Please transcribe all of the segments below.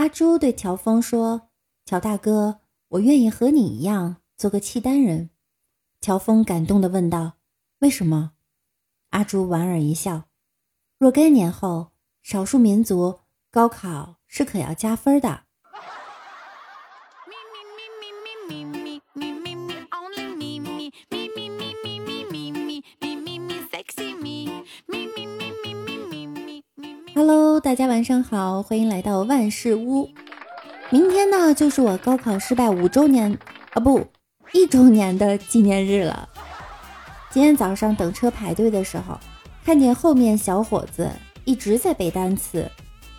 阿朱对乔峰说：“乔大哥，我愿意和你一样做个契丹人。”乔峰感动地问道：“为什么？”阿朱莞尔一笑：“若干年后，少数民族高考是可要加分的。”大家晚上好，欢迎来到万事屋。明天呢，就是我高考失败五周年啊，不，一周年的纪念日了。今天早上等车排队的时候，看见后面小伙子一直在背单词，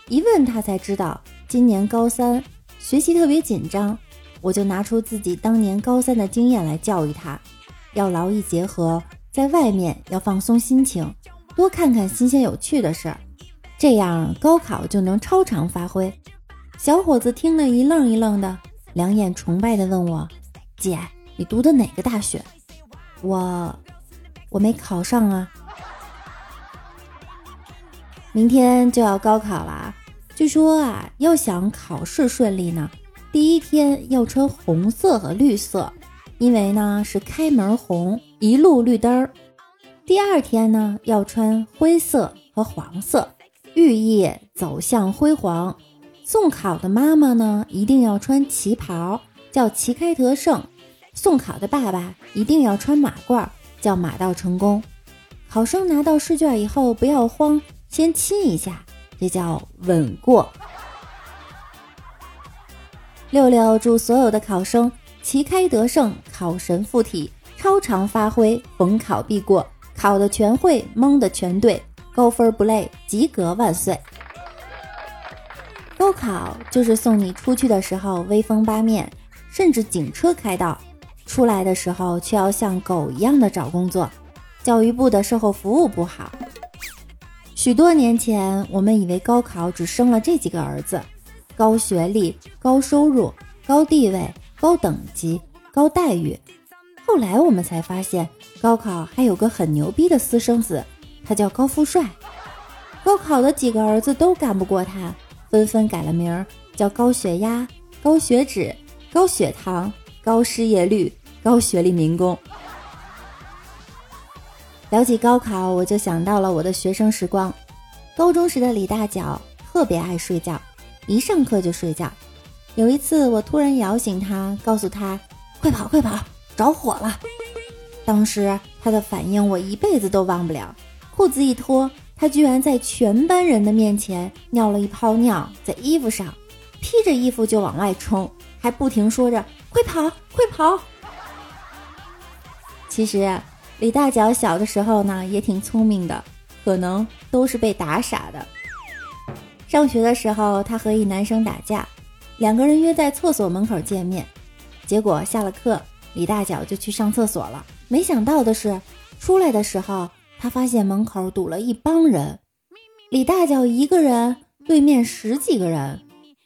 一问他才知道，今年高三学习特别紧张。我就拿出自己当年高三的经验来教育他，要劳逸结合，在外面要放松心情，多看看新鲜有趣的事儿。这样高考就能超常发挥。小伙子听了一愣一愣的，两眼崇拜的问我：“姐，你读的哪个大学？”我，我没考上啊。明天就要高考了，据说啊，要想考试顺利呢，第一天要穿红色和绿色，因为呢是开门红，一路绿灯儿。第二天呢要穿灰色和黄色。寓意走向辉煌。送考的妈妈呢，一定要穿旗袍，叫旗开得胜；送考的爸爸一定要穿马褂，叫马到成功。考生拿到试卷以后不要慌，先亲一下，这叫稳过。六六祝所有的考生旗开得胜，考神附体，超常发挥，逢考必过，考的全会，蒙的全对。高分不累，及格万岁！高考就是送你出去的时候威风八面，甚至警车开道；出来的时候却要像狗一样的找工作。教育部的售后服务不好。许多年前，我们以为高考只生了这几个儿子：高学历、高收入、高地位、高等级、高待遇。后来我们才发现，高考还有个很牛逼的私生子。他叫高富帅，高考的几个儿子都干不过他，纷纷改了名儿，叫高血压、高血脂、高血糖、高失业率、高学历民工。聊起高考，我就想到了我的学生时光。高中时的李大脚特别爱睡觉，一上课就睡觉。有一次，我突然摇醒他，告诉他：“快跑，快跑，着火了！”当时他的反应，我一辈子都忘不了。裤子一脱，他居然在全班人的面前尿了一泡尿在衣服上，披着衣服就往外冲，还不停说着“快跑，快跑”。其实李大脚小的时候呢也挺聪明的，可能都是被打傻的。上学的时候，他和一男生打架，两个人约在厕所门口见面，结果下了课，李大脚就去上厕所了。没想到的是，出来的时候。他发现门口堵了一帮人，李大脚一个人对面十几个人，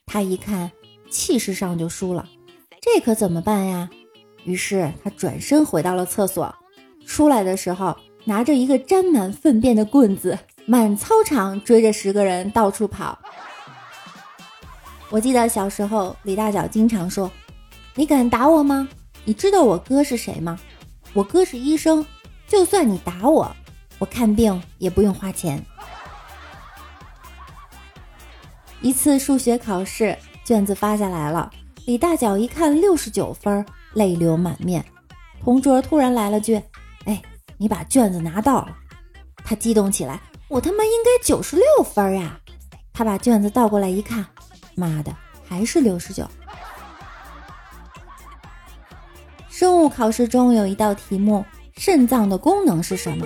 他一看气势上就输了，这可怎么办呀？于是他转身回到了厕所，出来的时候拿着一个沾满粪便的棍子，满操场追着十个人到处跑。我记得小时候李大脚经常说：“你敢打我吗？你知道我哥是谁吗？我哥是医生，就算你打我。”我看病也不用花钱。一次数学考试卷子发下来了，李大脚一看六十九分，泪流满面。同桌突然来了句：“哎，你把卷子拿到了。”他激动起来：“我他妈应该九十六分呀！”他把卷子倒过来一看，妈的，还是六十九。生物考试中有一道题目：肾脏的功能是什么？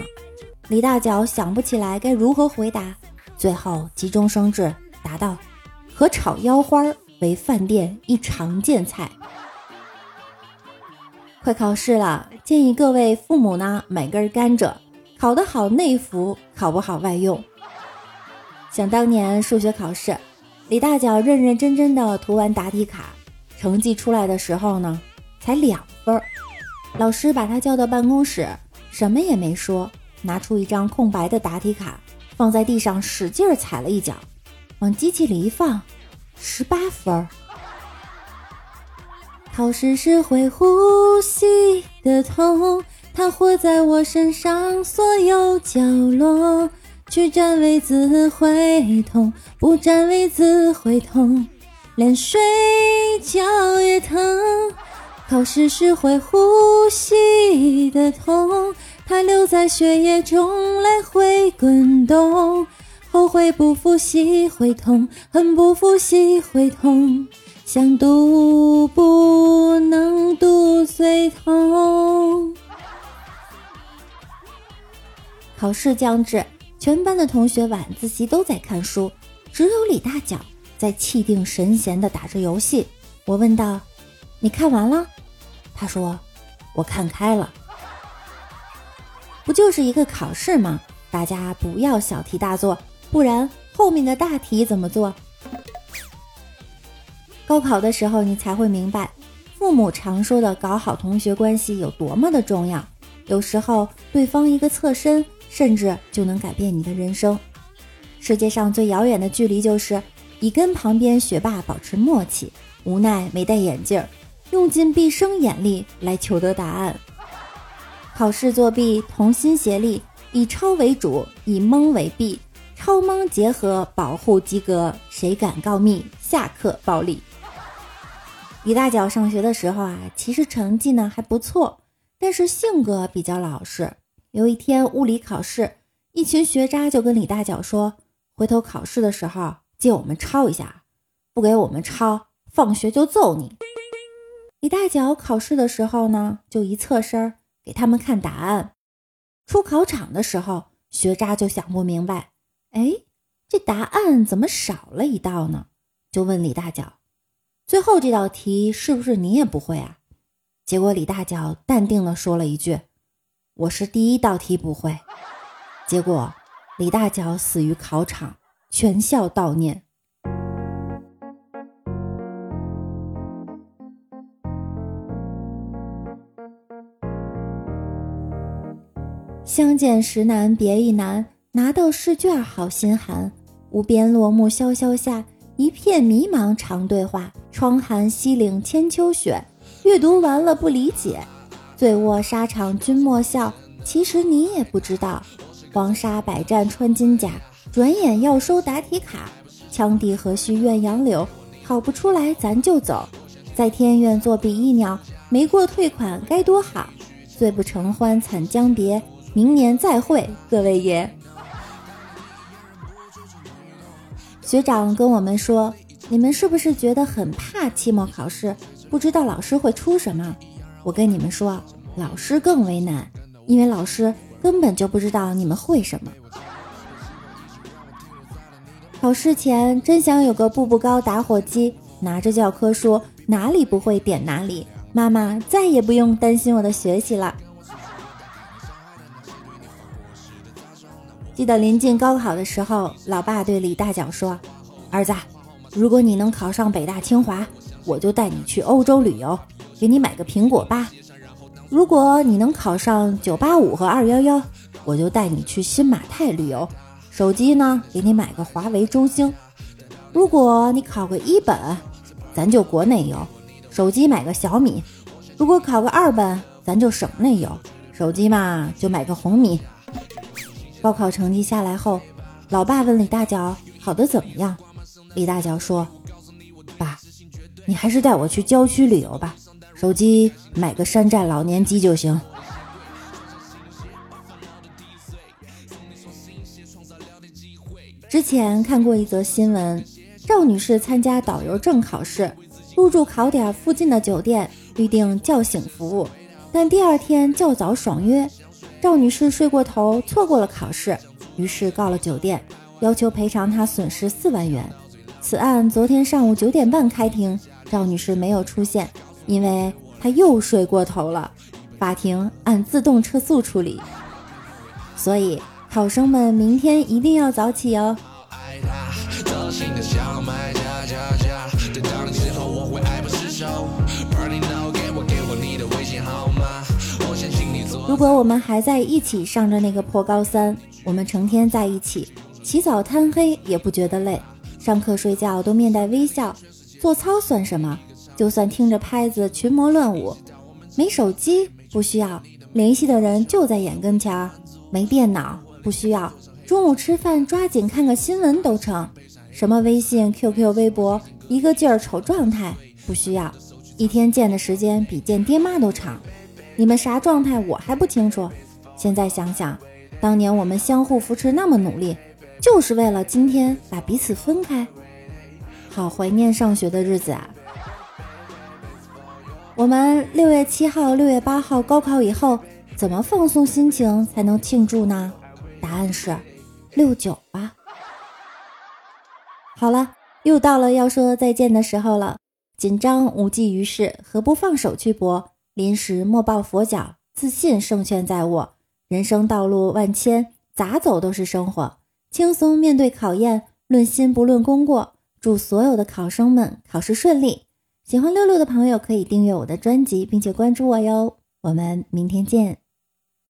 李大脚想不起来该如何回答，最后急中生智答道：“和炒腰花为饭店一常见菜。”快考试了，建议各位父母呢买根甘蔗，考得好内服，考不好外用。想当年数学考试，李大脚认认真真的涂完答题卡，成绩出来的时候呢，才两分。老师把他叫到办公室，什么也没说。拿出一张空白的答题卡，放在地上，使劲踩了一脚，往机器里一放，十八分。考试时会呼吸的痛，它活在我身上所有角落。去占位子会痛，不占位子会痛，连睡觉也疼。考试时会呼吸的痛，它留在血液中来回滚动。后悔不复习会痛，恨不复习会痛，想读不能读最痛。考试将至。全班的同学晚自习都在看书，只有李大脚在气定神闲地打着游戏。我问道：“你看完了？”他说：“我看开了。”不就是一个考试吗？大家不要小题大做，不然后面的大题怎么做？高考的时候，你才会明白，父母常说的搞好同学关系有多么的重要。有时候，对方一个侧身。甚至就能改变你的人生。世界上最遥远的距离，就是你跟旁边学霸保持默契，无奈没戴眼镜，用尽毕生眼力来求得答案。考试作弊，同心协力，以抄为主，以蒙为弊，抄蒙结合，保护及格。谁敢告密？下课暴力。李大脚上学的时候啊，其实成绩呢还不错，但是性格比较老实。有一天物理考试，一群学渣就跟李大脚说：“回头考试的时候借我们抄一下，不给我们抄，放学就揍你。”李大脚考试的时候呢，就一侧身给他们看答案。出考场的时候，学渣就想不明白：“哎，这答案怎么少了一道呢？”就问李大脚：“最后这道题是不是你也不会啊？”结果李大脚淡定地说了一句。我是第一道题不会，结果李大脚死于考场，全校悼念。相见时难别亦难，拿到试卷好心寒。无边落木萧萧下，一片迷茫常对话。窗含西岭千秋雪，阅读完了不理解。醉卧沙场君莫笑，其实你也不知道，黄沙百战穿金甲，转眼要收答题卡。羌笛何须怨杨柳，考不出来咱就走，在天愿做比翼鸟，没过退款该多好。醉不成欢惨将别，明年再会，各位爷。学长跟我们说，你们是不是觉得很怕期末考试，不知道老师会出什么？我跟你们说，老师更为难，因为老师根本就不知道你们会什么。考试前真想有个步步高打火机，拿着教科书，哪里不会点哪里，妈妈再也不用担心我的学习了。记得临近高考的时候，老爸对李大脚说：“儿子，如果你能考上北大清华，我就带你去欧洲旅游。”给你买个苹果八，如果你能考上九八五和二幺幺，我就带你去新马泰旅游。手机呢，给你买个华为、中兴。如果你考个一本，咱就国内游，手机买个小米。如果考个二本，咱就省内游，手机嘛就买个红米。高考成绩下来后，老爸问李大脚考得怎么样？李大脚说：“爸，你还是带我去郊区旅游吧。”手机买个山寨老年机就行。之前看过一则新闻，赵女士参加导游证考试，入住考点附近的酒店，预定叫醒服务，但第二天较早爽约，赵女士睡过头，错过了考试，于是告了酒店，要求赔偿她损失四万元。此案昨天上午九点半开庭，赵女士没有出现。因为她又睡过头了，法庭按自动撤诉处理。所以考生们明天一定要早起哦。如果我们还在一起上着那个破高三，我们成天在一起，起早贪黑也不觉得累。上课睡觉都面带微笑，做操算什么？就算听着拍子群魔乱舞，没手机不需要，联系的人就在眼跟前儿；没电脑不需要，中午吃饭抓紧看个新闻都成。什么微信、QQ、微博，一个劲儿瞅状态不需要，一天见的时间比见爹妈都长。你们啥状态我还不清楚，现在想想，当年我们相互扶持那么努力。就是为了今天把彼此分开，好怀念上学的日子啊！我们六月七号、六月八号高考以后，怎么放松心情才能庆祝呢？答案是六九吧。好了，又到了要说再见的时候了。紧张无济于事，何不放手去搏？临时莫抱佛脚，自信胜券在握。人生道路万千，咋走都是生活。轻松面对考验，论心不论功过。祝所有的考生们考试顺利！喜欢六六的朋友可以订阅我的专辑，并且关注我哟。我们明天见。